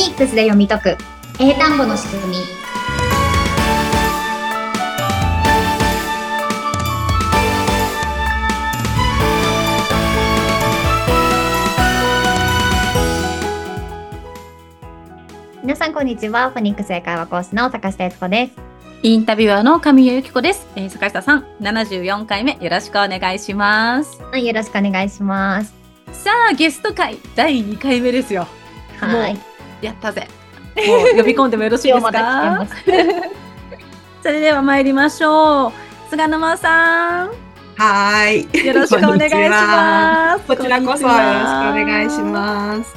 ニックスで読み解く英単語の仕組み皆さんこんにちはフォニックス英会話講師の坂下悦子ですインタビュアーの神谷由紀子です。えー、坂下さん、74回目よろしくお願いします。はいよろしくお願いしますさあ、ゲスト会第2回目ですよ。はいもやったぜ。もう呼び込んでもよろしいですか？それでは参りましょう。菅沼さん、はーい。よろしくお願いします。こちらこそよろしくお願いします。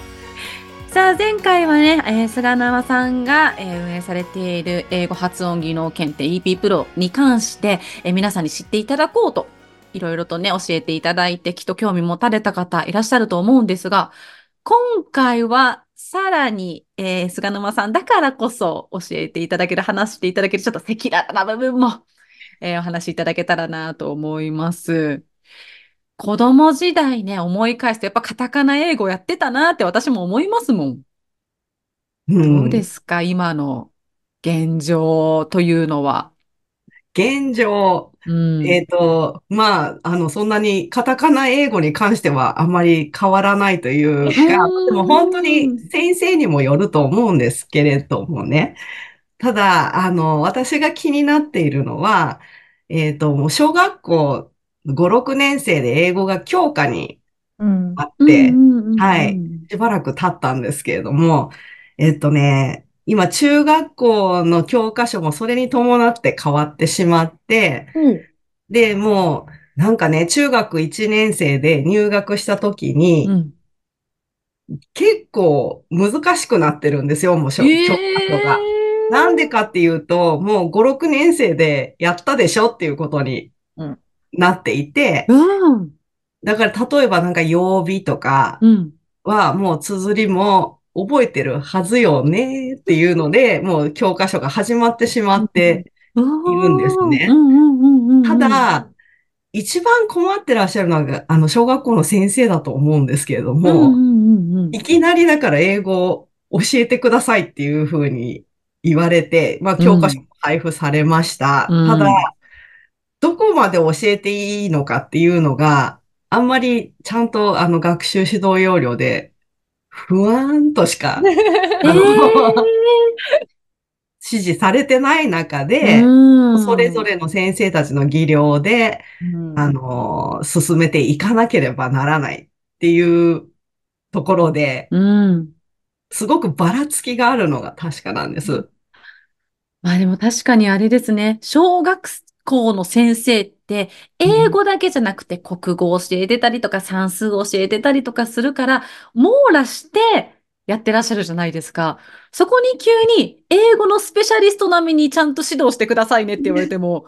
す。さあ、前回はね、えー菅沼さんが、えー運営されている英語発音技能検定 EP プロに関して、えー皆さんに知っていただこうと、いろいろとね、教えていただいて、きっと興味持たれた方いらっしゃると思うんですが、今回はさらに、えー菅沼さんだからこそ教えていただける、話していただける、ちょっと赤裸々な部分も、えーお話しいただけたらなと思います。子供時代ね、思い返すと、やっぱカタカナ英語やってたなって私も思いますもん。どうですすか、今の現状というのは。現状、うん。えっと、まあ、あの、そんなにカタカナ英語に関してはあまり変わらないというか、うんでも本当に先生にもよると思うんですけれどもね。ただ、あの、私が気になっているのは、えっと、もう小学校5、6年生で英語が教科にうんあって、はいしばらく経ったんですけれども、えっとね、今中学校の教科書もそれに伴って変わってしまって、うんで、もう、なんかね、中学1年生で入学した時に、うん結構難しくなってるんですよ、もうしょ教科書が。なんでかっていうと、もう5、6年生でやったでしょっていうことにうんなっていて、うん。だから例えばなんか曜日とか、うん。はもう綴りも覚えてるはずよねっていうので、もう教科書が始まってしまって、いるんですね。ただ、一番困ってらっしゃるのが、あの、小学校の先生だと思うんですけれどうんも、いきなりだから英語を教えてくださいっていうふうに言われて、まあ、教科書も配布されました。うん。ただ、どこまで教えていいのかっていうのが、あんまりちゃんとあの学習指導要領で不安としかえ あのー指示されてない中で、うんそれぞれの先生たちの技量で、うんあの、進めていかなければならないっていうところで、うん。すごくばらつきがあるのが確かなんです。まあでも確かにあれですね。小学校の先生英語だけじゃなくて国語を教えてたりとか算数を教えてたりとかするから、網羅してやってらっしゃるじゃないですか。そこに急に英語のスペシャリスト並みにちゃんと指導してくださいねって言われても、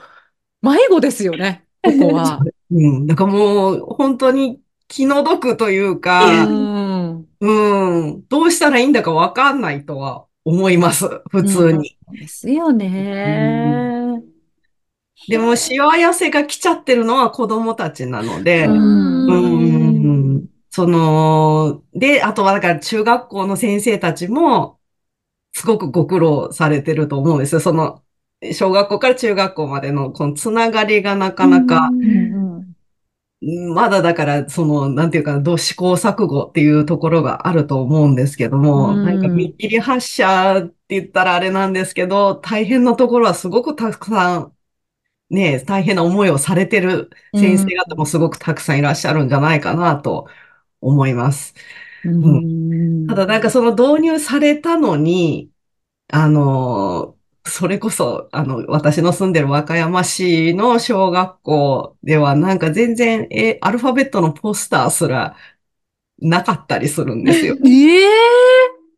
迷子ですよね、ここは。うん。だからもう、本当に気の毒といううか、ん。うん、どうしたらいいんだかわかんないとは思います。普通に。ですよね。でも、しわ寄せが来ちゃってるのは子供たちなので、うん。うん。その、で、あとはだから中学校の先生たちも、すごくご苦労されてると思うんですよ。その、小学校から中学校までのこのつながりがなかなか、まだだから、その、なんていうか、どう試行錯誤っていうところがあると思うんですけども、うん。なんか見切り発車って言ったらあれなんですけど、大変なところはすごくたくさん、ね、大変な思いをされてる先生方もすごくたくさんいらっしゃるんじゃないかなと思います。うんただなんかその導入されたのに、あの、それこそ、あの、私の住んでる和歌山市の小学校ではなんか全然、え、アルファベットのポスターすらなかったりするんですよ。ええ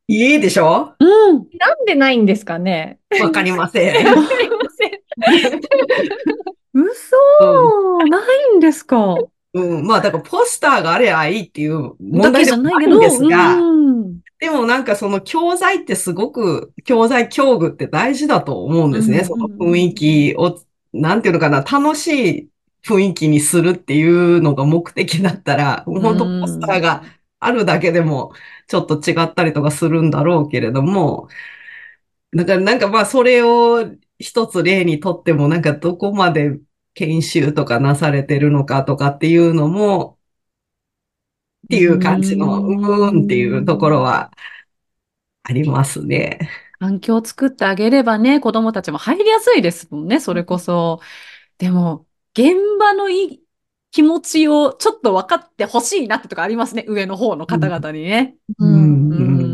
いいでしょ？うん。なんでないんですかねわかりません。嘘。ないんですか？うん、まあだからポスターがあればいいっていう問題でもなゃないけど。いんですが、うん。でもなんかその教材ってすごく、教材教具って大事だと思うんですね。うんその雰囲気を、なんていうのかな、楽しい雰囲気にするっていうのが目的だったら、ん本当ポスターがあるだけでもちょっと違ったりとかするんだろうけれども、だからなんかまあそれを一つ例にとってもなんかどこまで研修とかなされてるのかとかっていうのも、っていう感じの、うーんっていうところはありますね。環境を作ってあげればね、子供たちも入りやすいですもんね、それこそ。でも、現場のい気持ちをちょっと分かってほしいなってとかありますね、上の方の方々にね。うんううんん。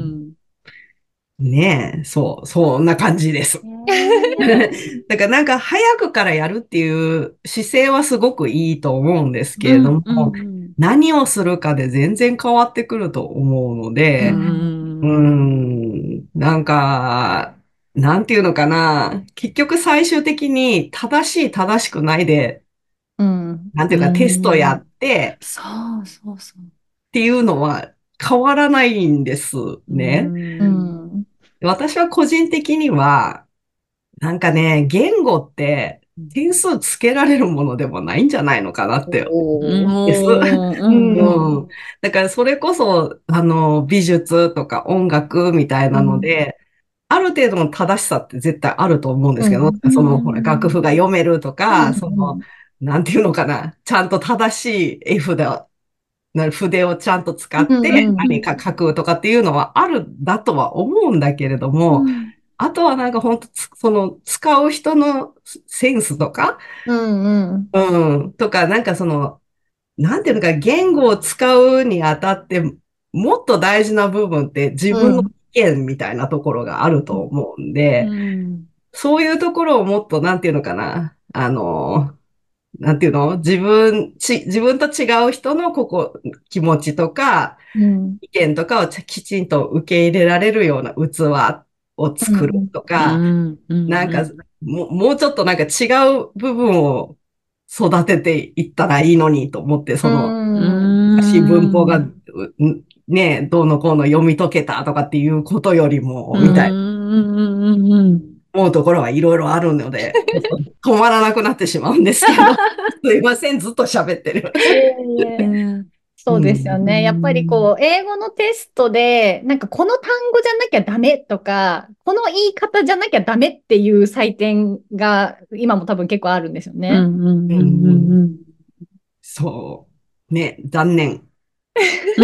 ねえ、そう、そんな感じです。だからなんか早くからやるっていう姿勢はすごくいいと思うんですけれども、うんうん何をするかで全然変わってくると思うので、ううんん、なんか、なんていうのかな。結局最終的に正しい正しくないで、うん。なんていうかうんテストやってそうそうそう。っていうのは変わらないんですね。うんうん。私は個人的には、なんかね、言語って点数つけられるものでもないんじゃないのかなって。おー。です。うん。うん。うん。だからそれこそ、あの、美術とか音楽みたいなので、ある程度の正しさって絶対あると思うんですけど、うん。その、うん。ほら、楽譜が読めるとか、うん。その、なんていうのかな、ちゃんと正しい絵札、な筆をちゃんと使ってうんうん何か書くとかっていうのはあるんだとは思うんだけれども、あとはなんか本当その使う人のセンスとか、うんうん。うん、とかなんかその、なんていうのか、言語を使うにあたって、もっと大事な部分って自分の意見みたいなところがあると思うんで、うん。そういうところをもっと、なんていうのかな、あの、なんていうの？自分、ち、自分と違う人のここ、気持ちとか、うん。意見とかをちきちんと受け入れられるような器を作るとか、うん。なんか、もう、もうちょっとなんか違う部分を育てていったらいいのにと思って、その、うん。昔文法が、うね、どうのこうの読み解けたとかっていうことよりも、みたいな。な。思うところはいろいろあるので、止まらなくなってしまうんですけど、すいません、ずっと喋ってる。そうですよね。やっぱりこう、英語のテストで、なんかこの単語じゃなきゃダメとか、この言い方じゃなきゃダメっていう採点が今も多分結構あるんですよね。そう。ね、残念。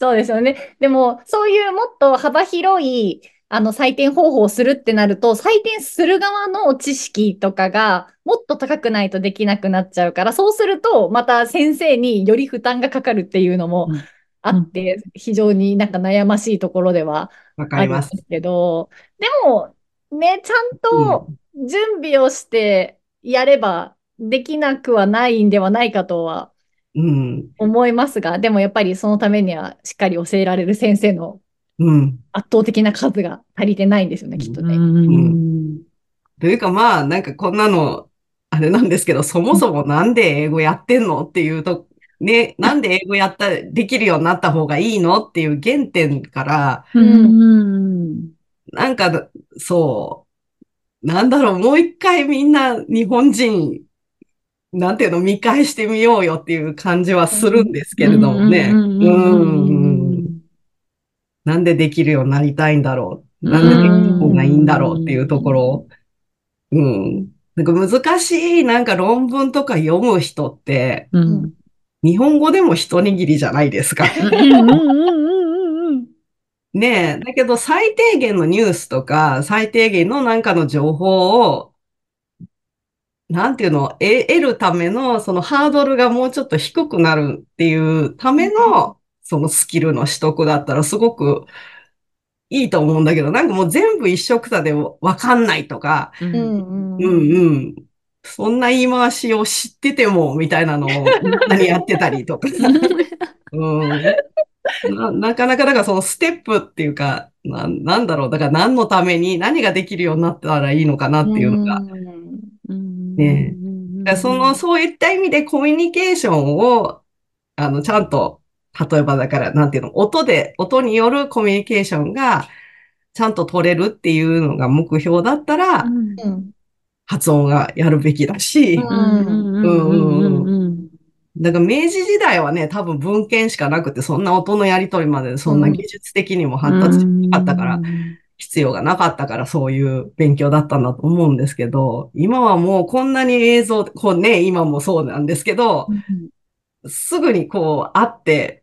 そうですよね。でも、そういうもっと幅広い、あの、採点方法をするってなると、採点する側の知識とかがもっと高くないとできなくなっちゃうから、そうすると、また先生により負担がかかるっていうのもうんあって、非常になんか悩ましいところではあるんでりますす。けど、でも、ね、ちゃんと準備をしてやればできなくはないんではないかとはうん。思いますが、でもやっぱりそのためにはしっかり教えられる先生のうん。圧倒的な数が足りてないんですよね、きっとね。というかまあ、なんかこんなの、あれなんですけど、そもそもなんで英語やってんのっていうと、ね、なんで英語やった、できるようになった方がいいのっていう原点から、なんか、そう、なんだろう、もう一回みんな日本人、なんていうの、見返してみようよっていう感じはするんですけれどもね。うん。なんでできるようになりたいんだろう。なんでできる方がいいんだろうっていうところを。うん。なんか難しいなんか論文とか読む人って、うん日本語でも一握りじゃないですか。ねえ。だけど最低限のニュースとか、最低限のなんかの情報を、なんていうの、え得るためのそのハードルがもうちょっと低くなるっていうための、そのスキルの取得だったらすごくいいと思うんだけど、なんかもう全部一緒くたでわかんないとか、うんうん。うんうん。そんな言い回しを知ってても、みたいなのを何やってたりとか。うん。な、なかなか、だからそのステップっていうか、な、なんだろう、だから何のために何ができるようになったらいいのかなっていうのが。ね。だその、そういった意味でコミュニケーションを、あの、ちゃんと、例えばだから、なんていうの、音で、音によるコミュニケーションが、ちゃんと取れるっていうのが目標だったら、うん。発音がやるべきだし、うん。だから明治時代はね、多分文献しかなくて、そんな音のやり取りまで、そんな技術的にも発達してなかったから、うん必要がなかったからそういう勉強だったんだと思うんですけど、今はもうこんなに映像、こうね、今もそうなんですけど、すぐにこう会って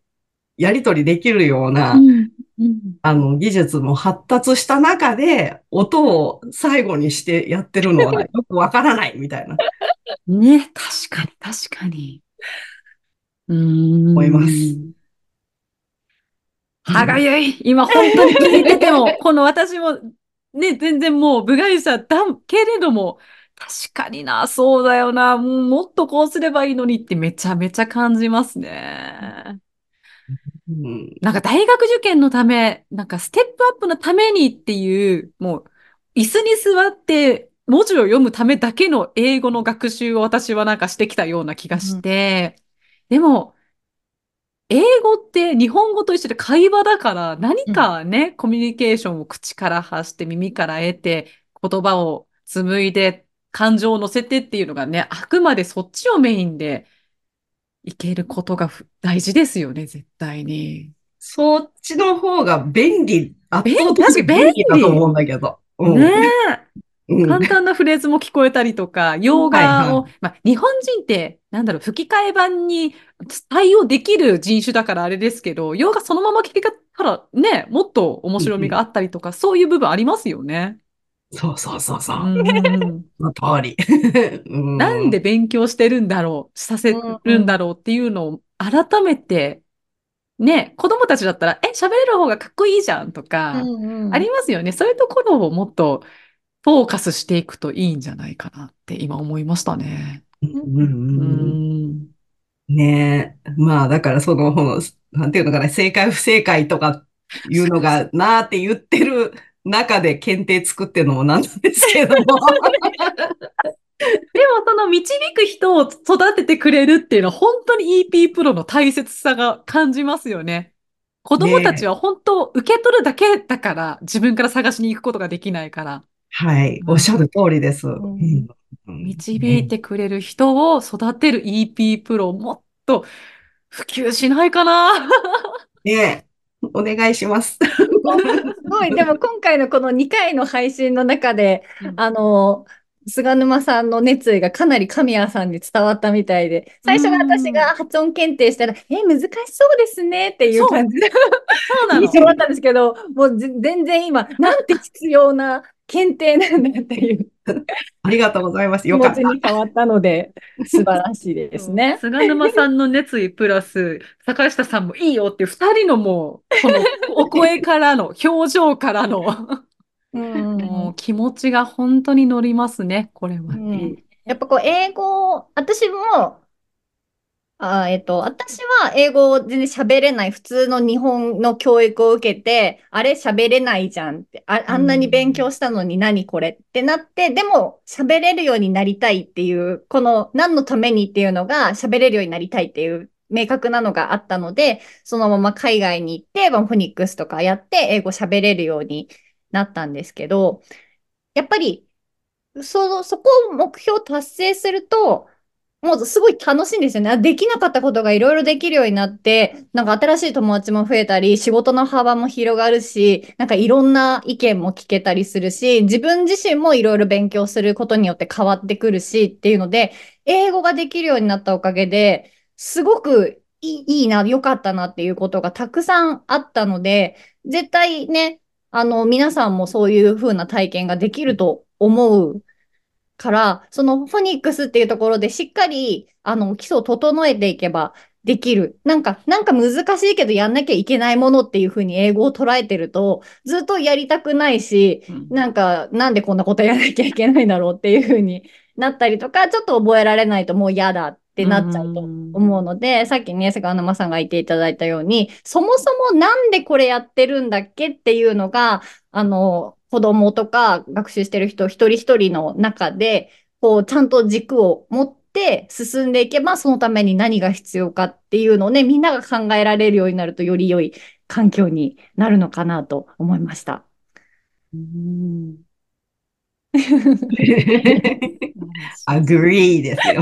やり取りできるような、うんうんあの技術も発達した中で音を最後にしてやってるのは よくわからないみたいな。ね、確かに、確かに。うーん。思います歯がゆい。今本当に聞いてても、この私もね、全然もう部外者だけれども、確かにな、そうだよな、もっとこうすればいいのにってめちゃめちゃ感じますね。うん。なんか大学受験のため、なんかステップアップのためにっていう、もう椅子に座って文字を読むためだけの英語の学習を私はなんかしてきたような気がして、でも、英語って日本語と一緒で会話だから何かね、コミュニケーションを口から発して耳から得て言葉を紡いで感情を乗せてっていうのがね、あくまでそっちをメインでいけることがふ大事ですよね、絶対に。そっちの方が便利、圧倒的に便利だと思うんだけど。うんねうんえ、簡単なフレーズも聞こえたりとか、洋画を、はまあ、日本人って、なんだろう、吹き替え版に対応できる人種だからあれですけど、洋画そのまま聞けたらね、もっと面白みがあったりとか、そういう部分ありますよね。そうそうそうそうう。の通り。うんなんで勉強してるんだろう、させるんだろうっていうのを改めて、ね、子供たちだったら、え、喋れる方がかっこいいじゃんとか、ありますよね。そういうところをもっとフォーカスしていくといいんじゃないかなって今思いましたね。うんううんうんん。ねえ。まあ、だからそのなんていうのかな、正解不正解とかいうのがなーって言ってる中で検定作ってるのもなんなんですけども。でもその導く人を育ててくれるっていうのは本当に EP プロの大切さが感じますよね。子供たちは本当受け取るだけだから自分から探しに行くことができないからはい。おっしゃる通りです。んうん導いてくれる人を育てる EP プロをもっと普及しないかな。ねえ。お願いします。すごい、でも今回のこの2回の配信の中で、あの、菅沼さんの熱意がかなり神谷さんに伝わったみたいで、最初が私が発音検定したら、え、難しそうですねっていう感じでそうなの 印。象だったんですけど、もうぜ全然今、なんて必要な検定なんだっていうありがとうございます。気よかった。に変わったので、素晴らしいですね。菅沼さんの熱意プラス、坂下さんもいいよっていう二人のもう、このお声からの、表情からの、うんもう気持ちが本当に乗りますね、これはうね。んやっぱこう、英語、私も、あ、えっと、私は英語を全然喋れない、普通の日本の教育を受けて、あれ喋れないじゃんって、あ、あんなに勉強したのに何これってなって、でも喋れるようになりたいっていう、この何のためにっていうのが喋れるようになりたいっていう明確なのがあったので、そのまま海外に行って、まあフォニックスとかやって英語喋れるようになったんですけど、やっぱり、そ、そこを目標達成すると、もうすごい楽しいんですよね。できなかったことがいろいろできるようになって、なんか新しい友達も増えたり、仕事の幅も広がるし、なんかいろんな意見も聞けたりするし、自分自身もいろいろ勉強することによって変わってくるしっていうので、英語ができるようになったおかげで、すごくいいいいな、良かったなっていうことがたくさんあったので、絶対ね、あの、皆さんもそういう風な体験ができると思うから、そのフォニックスっていうところでしっかり、あの、基礎を整えていけばできる。なんか、なんか難しいけどやんなきゃいけないものっていう風に英語を捉えてると、ずっとやりたくないし、うんなんか、なんでこんなことやらなきゃいけないんだろうっていう風になったりとか、ちょっと覚えられないともう嫌だってなっちゃうと思うので、さっきね、菅沼さんが言っていただいたように、そもそもなんでこれやってるんだっけっていうのが、あの、子供とか学習してる人一人一人の中で、こう、ちゃんと軸を持って進んでいけば、そのために何が必要かっていうのをね、みんなが考えられるようになると、より良い環境になるのかなと思いました。うん agree ですよ。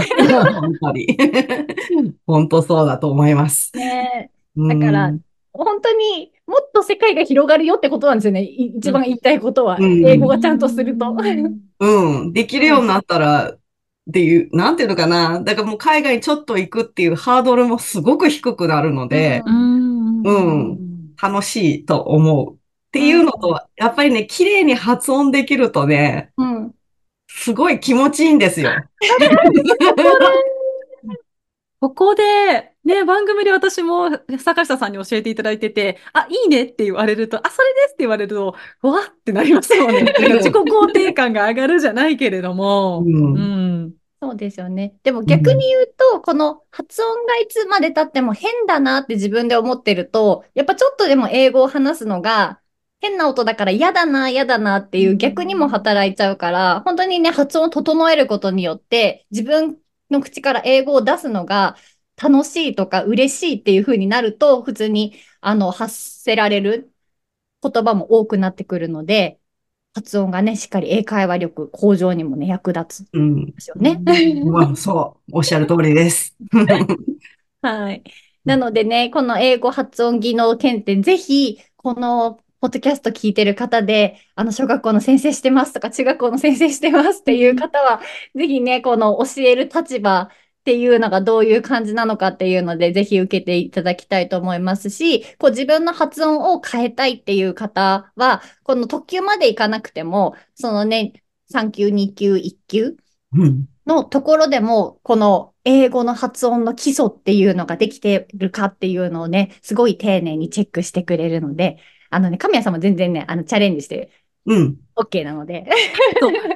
本当に。本当そうだと思います。ねだから本当にもっと世界が広がるよってことなんですよね。い一番言いたいことは。うん英語がちゃんとすると。うん、できるようになったら、っていう、なんていうのかな。だからもう海外にちょっと行くっていうハードルもすごく低くなるので、うん。うん楽しいと思う。っていうのと、やっぱりね、綺麗に発音できるとね、うん。すごい気持ちいいんですよ。ここで、ね、番組で私も坂下さんに教えていただいてて、あ、いいねって言われると、あ、それですって言われると、わってなりますもんね。なんか自己肯定感が上がるじゃないけれども。うんうん。そうですよね。でも逆に言うと、この発音がいつまで経っても変だなって自分で思ってると、やっぱちょっとでも英語を話すのが変な音だから嫌だな、嫌だなっていう逆にも働いちゃうから、本当にね、発音を整えることによって、自分の口から英語を出すのが楽しいとか嬉しいっていう風になると、普通にあの発せられる言葉も多くなってくるので、発音がね、しっかり英会話力向上にもね、役立つんうん。ですよね。まあ、そう。おっしゃる通りです。はい。なのでね、この英語発音技能検定、ぜひ、このポッドキャスト聞いてる方で、あの、小学校の先生してますとか、中学校の先生してますっていう方は、ぜひね、この教える立場っていうのがどういう感じなのかっていうので、ぜひ受けていただきたいと思いますし、こう自分の発音を変えたいっていう方は、この特級までいかなくても、そのね、3級、2級、1級うん。のところでも、この英語の発音の基礎っていうのができてるかっていうのをね、すごい丁寧にチェックしてくれるので、あのね、神谷さんも全然ね、あの、チャレンジしてうん。OK なので。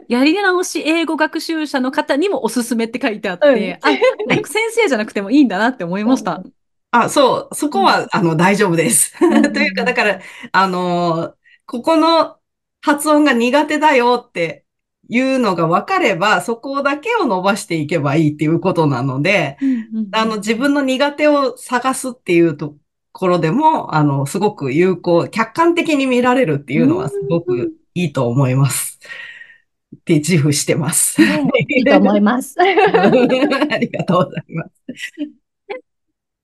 やり直し英語学習者の方にもおすすめって書いてあって、うんあ、先生じゃなくてもいいんだなって思いました。あ、そう。そこは、あの、大丈夫です。ん というか、だから、あのーここの発音が苦手だよっていうのが分かれば、そこだけを伸ばしていけばいいっていうことなので、あの、自分の苦手を探すっていうところでも、あの、すごく有効、客観的に見られるっていうのはすごくいいと思います。って自負してます。いいと思います。ありがとうございます。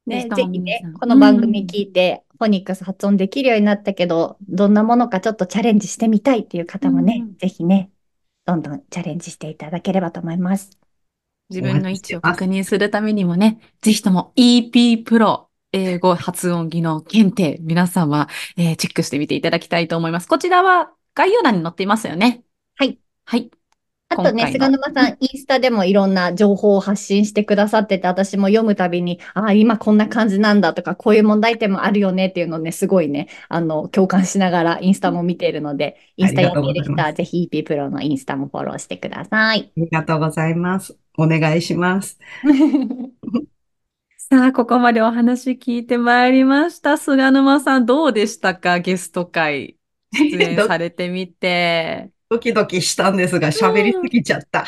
ね、ぜひねこの番組聞いて、フォニックス発音できるようになったけど、どんなものかちょっとチャレンジしてみたいっていう方もね、うんぜひね、どんどんチャレンジしていただければと思います。自分の位置を確認するためにもね、ぜひとも EP プロ英語発音技能検定、皆様、えーチェックしてみていただきたいと思います。こちらは概要欄に載っていますよね。はい。はい。あとね、菅沼さん、インスタでもいろんな情報を発信してくださってて、私も読むたびに、ああ、今こんな感じなんだとか、こういう問題点もあるよねっていうのをね、すごいね、あの、共感しながらインスタも見ているので、インスタやっている人あはぜひ EP プロのインスタもフォローしてください。ありがとうございます。お願いします。さあ、ここまでお話聞いてまいりました。菅沼さん、どうでしたか？ゲスト会出演されてみて。ドキドキしたんですが、喋りすぎちゃった。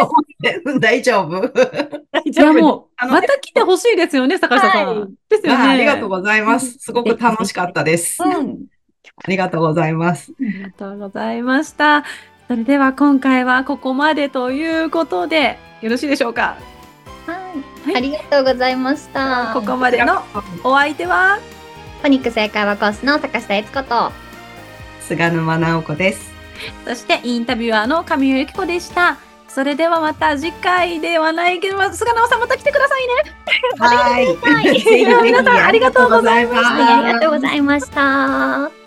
大丈夫？いや、もう、また来てほしいですよね、坂下さん。はいですよね。あありがとうございます。すごく楽しかったです。あうん。りがとうございます。ありがとうございました。それでは今回はここまでということで、よろしいでしょうか？はい。はいありがとうございました。ここまでのお相手は、フォニックス英会話コースの坂下悦子と、菅沼直子です。そしてインタビュアーの上尾由紀子でした。それではまた次回ではないけど、菅直さんまた来てくださいね。はい。皆さんありがとうございましたありがとうございました。